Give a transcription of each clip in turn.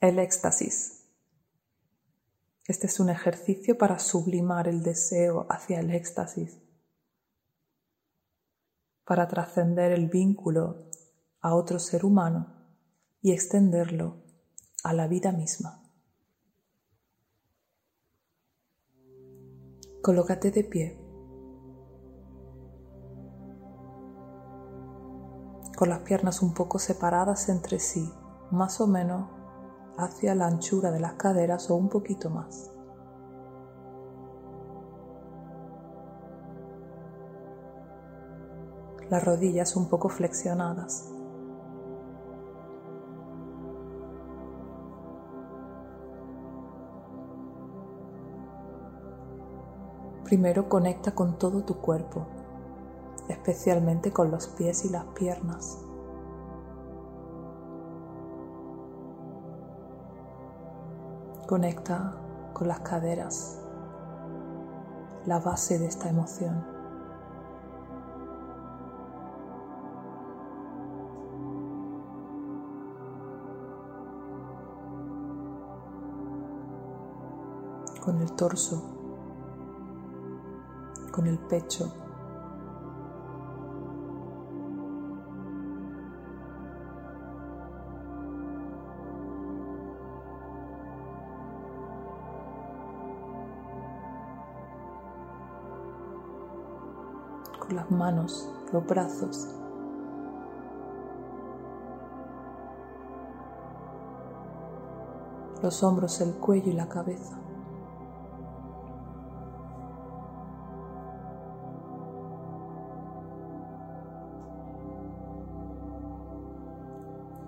El éxtasis. Este es un ejercicio para sublimar el deseo hacia el éxtasis, para trascender el vínculo a otro ser humano y extenderlo a la vida misma. Colócate de pie, con las piernas un poco separadas entre sí, más o menos hacia la anchura de las caderas o un poquito más. Las rodillas un poco flexionadas. Primero conecta con todo tu cuerpo, especialmente con los pies y las piernas. Conecta con las caderas, la base de esta emoción. Con el torso, con el pecho, manos, los brazos. Los hombros, el cuello y la cabeza.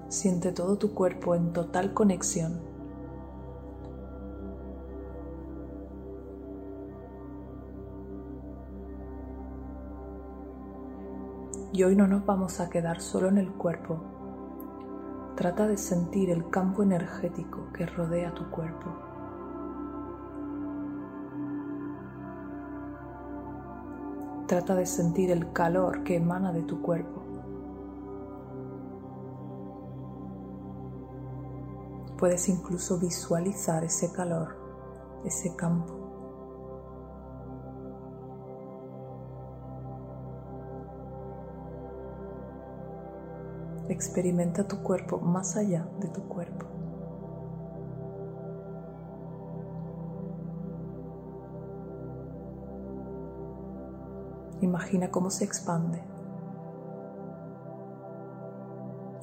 Siente todo tu cuerpo en total conexión Y hoy no nos vamos a quedar solo en el cuerpo. Trata de sentir el campo energético que rodea tu cuerpo. Trata de sentir el calor que emana de tu cuerpo. Puedes incluso visualizar ese calor, ese campo. Experimenta tu cuerpo más allá de tu cuerpo. Imagina cómo se expande,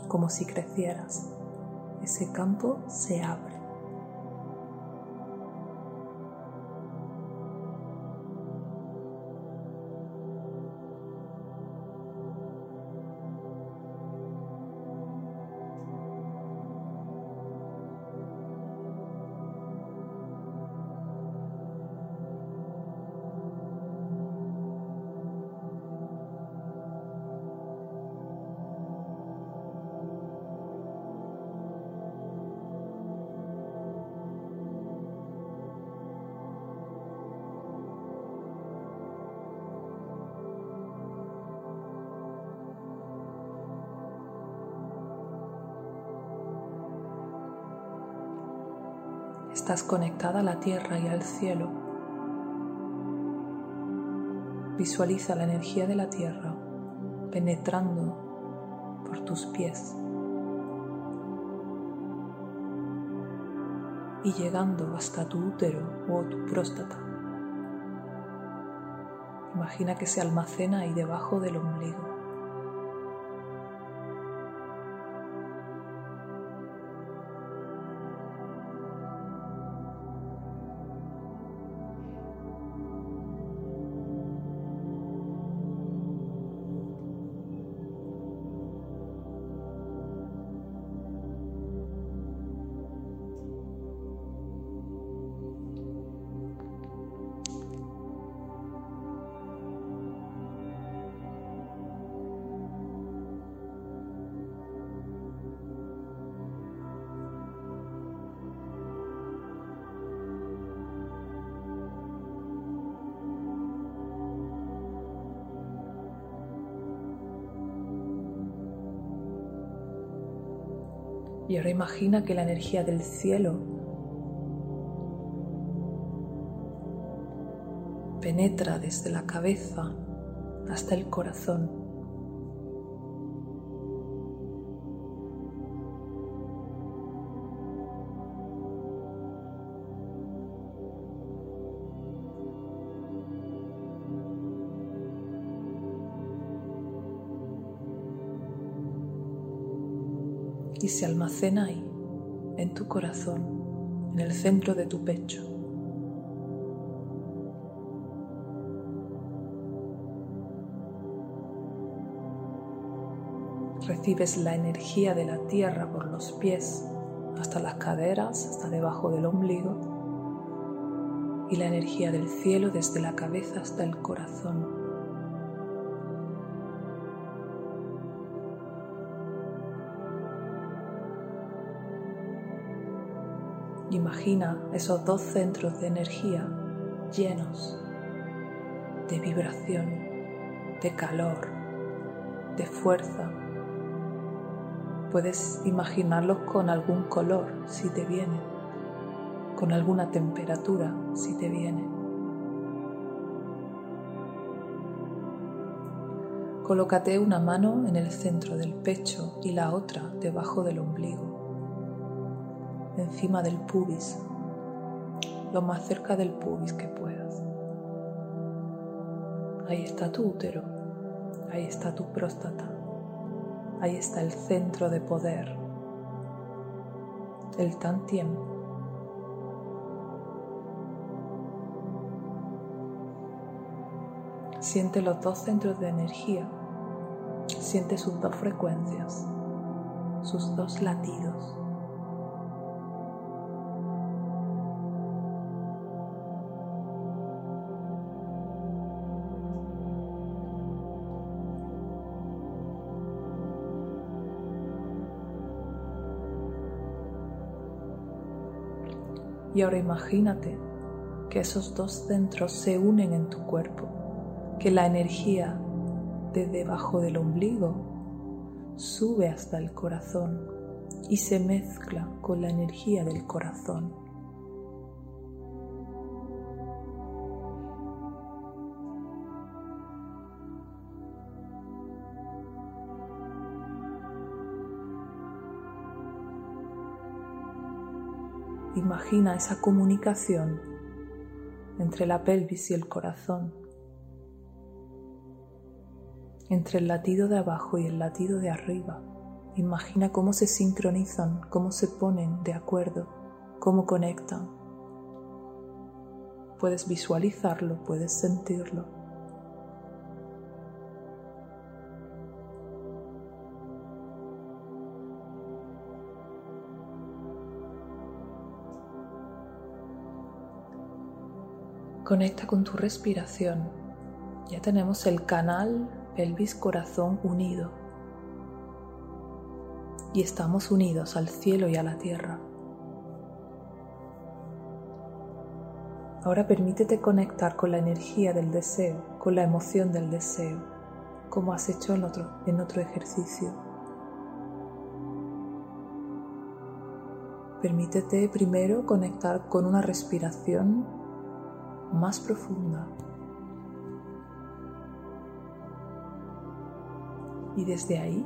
como si crecieras. Ese campo se abre. Estás conectada a la tierra y al cielo. Visualiza la energía de la tierra penetrando por tus pies y llegando hasta tu útero o tu próstata. Imagina que se almacena ahí debajo del ombligo. Y ahora imagina que la energía del cielo penetra desde la cabeza hasta el corazón. Y se almacena ahí, en tu corazón, en el centro de tu pecho. Recibes la energía de la tierra por los pies hasta las caderas, hasta debajo del ombligo, y la energía del cielo desde la cabeza hasta el corazón. Imagina esos dos centros de energía llenos de vibración, de calor, de fuerza. Puedes imaginarlos con algún color si te viene, con alguna temperatura si te viene. Colócate una mano en el centro del pecho y la otra debajo del ombligo encima del pubis, lo más cerca del pubis que puedas. Ahí está tu útero, ahí está tu próstata, ahí está el centro de poder, el tantien. Siente los dos centros de energía, siente sus dos frecuencias, sus dos latidos. Y ahora imagínate que esos dos centros se unen en tu cuerpo, que la energía de debajo del ombligo sube hasta el corazón y se mezcla con la energía del corazón. Imagina esa comunicación entre la pelvis y el corazón, entre el latido de abajo y el latido de arriba. Imagina cómo se sincronizan, cómo se ponen de acuerdo, cómo conectan. Puedes visualizarlo, puedes sentirlo. Conecta con tu respiración. Ya tenemos el canal pelvis-corazón unido. Y estamos unidos al cielo y a la tierra. Ahora permítete conectar con la energía del deseo, con la emoción del deseo, como has hecho en otro, en otro ejercicio. Permítete primero conectar con una respiración más profunda. Y desde ahí,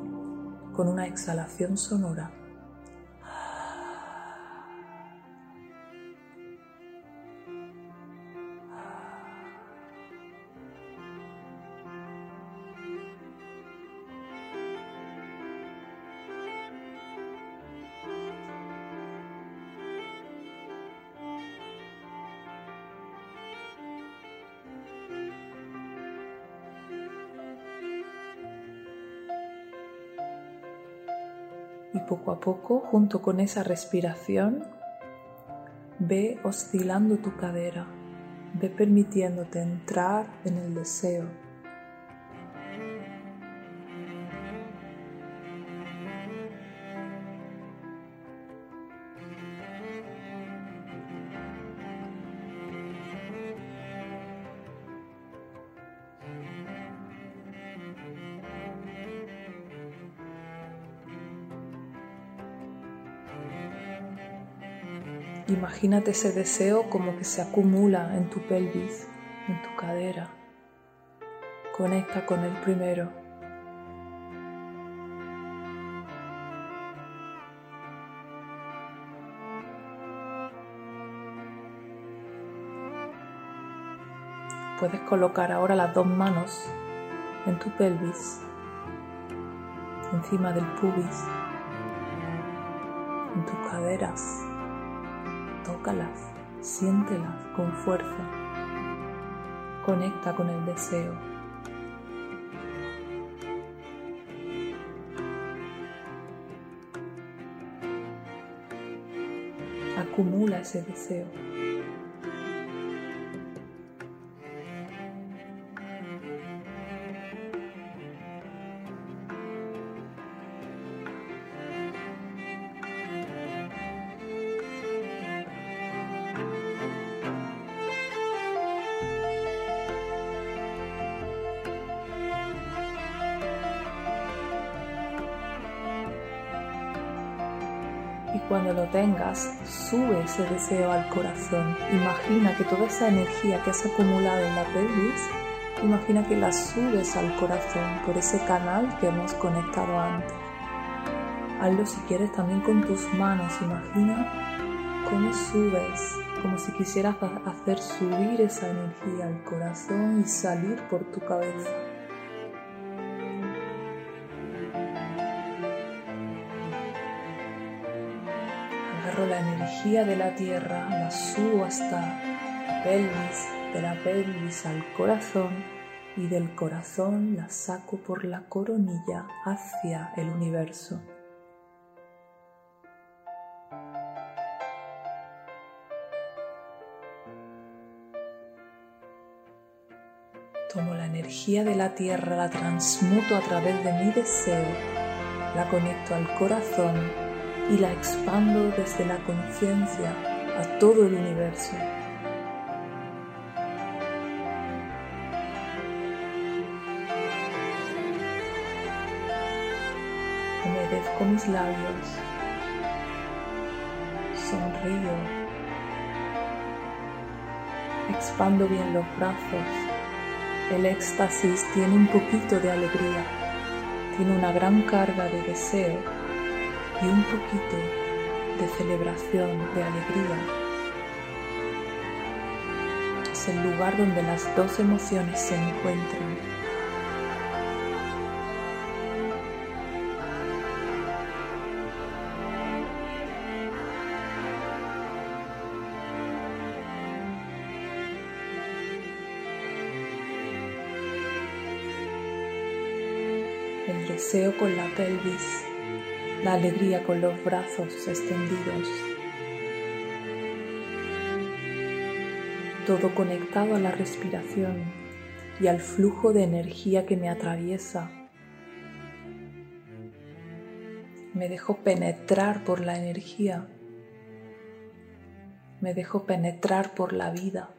con una exhalación sonora, y poco a poco, junto con esa respiración, ve oscilando tu cadera, ve permitiéndote entrar en el deseo Imagínate ese deseo como que se acumula en tu pelvis, en tu cadera. Conecta con el primero. Puedes colocar ahora las dos manos en tu pelvis, encima del pubis, en tus caderas tócalas, siéntelas con fuerza. Conecta con el deseo. Acumula ese deseo. Y cuando lo tengas, sube ese deseo al corazón. Imagina que toda esa energía que has acumulado en la pelvis, imagina que la subes al corazón por ese canal que hemos conectado antes. Hazlo si quieres también con tus manos. Imagina cómo subes, como si quisieras hacer subir esa energía al corazón y salir por tu cabeza. Energía de la tierra, la subo hasta la pelvis, de la pelvis al corazón y del corazón la saco por la coronilla hacia el universo. Tomo la energía de la tierra, la transmuto a través de mi deseo, la conecto al corazón y la expando desde la conciencia a todo el universo. Humedezco mis labios, sonrío, expando bien los brazos. El éxtasis tiene un poquito de alegría, tiene una gran carga de deseo y un poquito de celebración, de alegría. Es el lugar donde las dos emociones se encuentran. El deseo con la pelvis la alegría con los brazos extendidos. Todo conectado a la respiración y al flujo de energía que me atraviesa. Me dejo penetrar por la energía. Me dejo penetrar por la vida.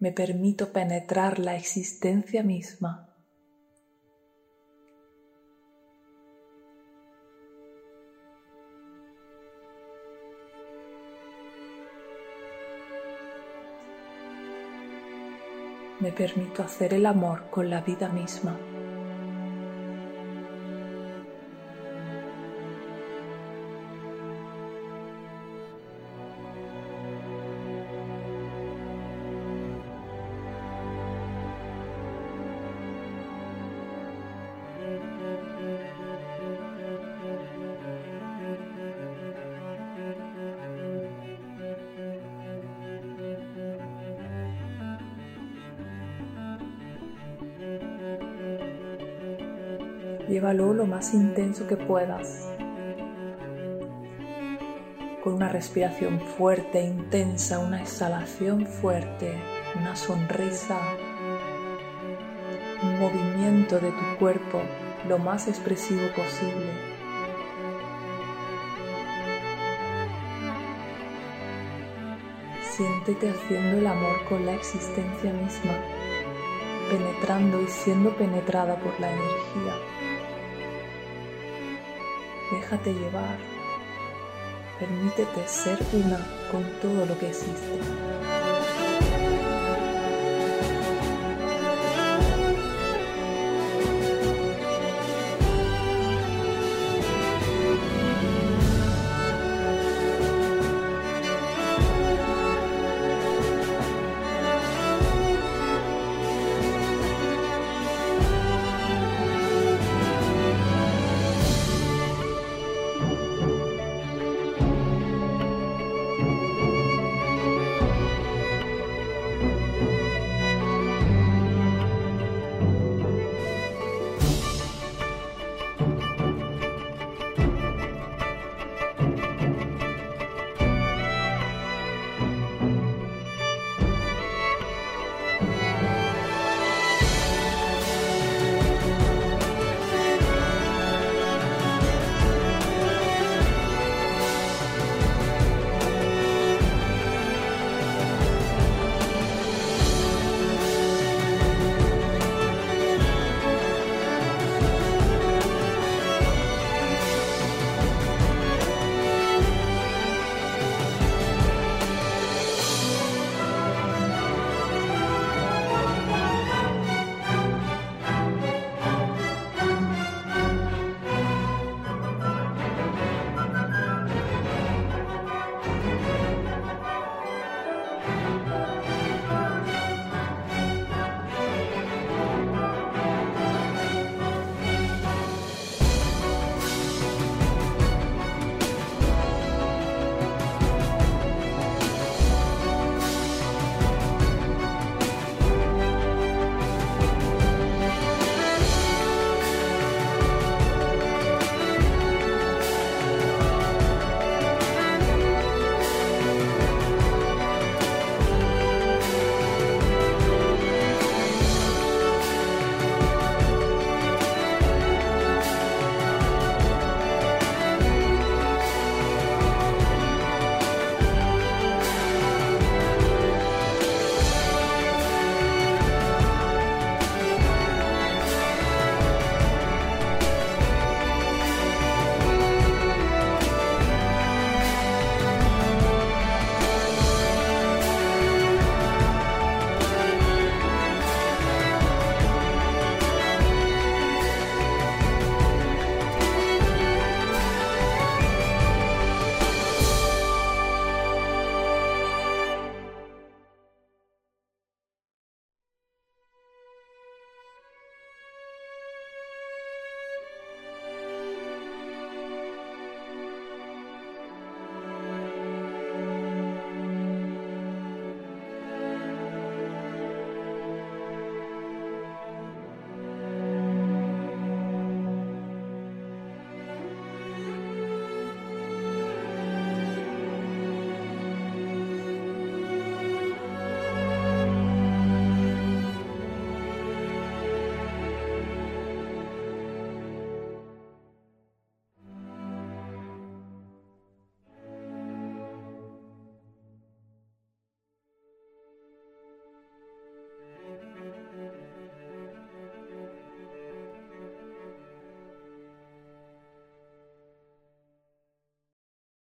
Me permito penetrar la existencia misma. Me permito hacer el amor con la vida misma. Llévalo lo más intenso que puedas, con una respiración fuerte, intensa, una exhalación fuerte, una sonrisa, un movimiento de tu cuerpo lo más expresivo posible. Siéntete haciendo el amor con la existencia misma, penetrando y siendo penetrada por la energía. Déjate llevar. Permítete ser una con todo lo que existe.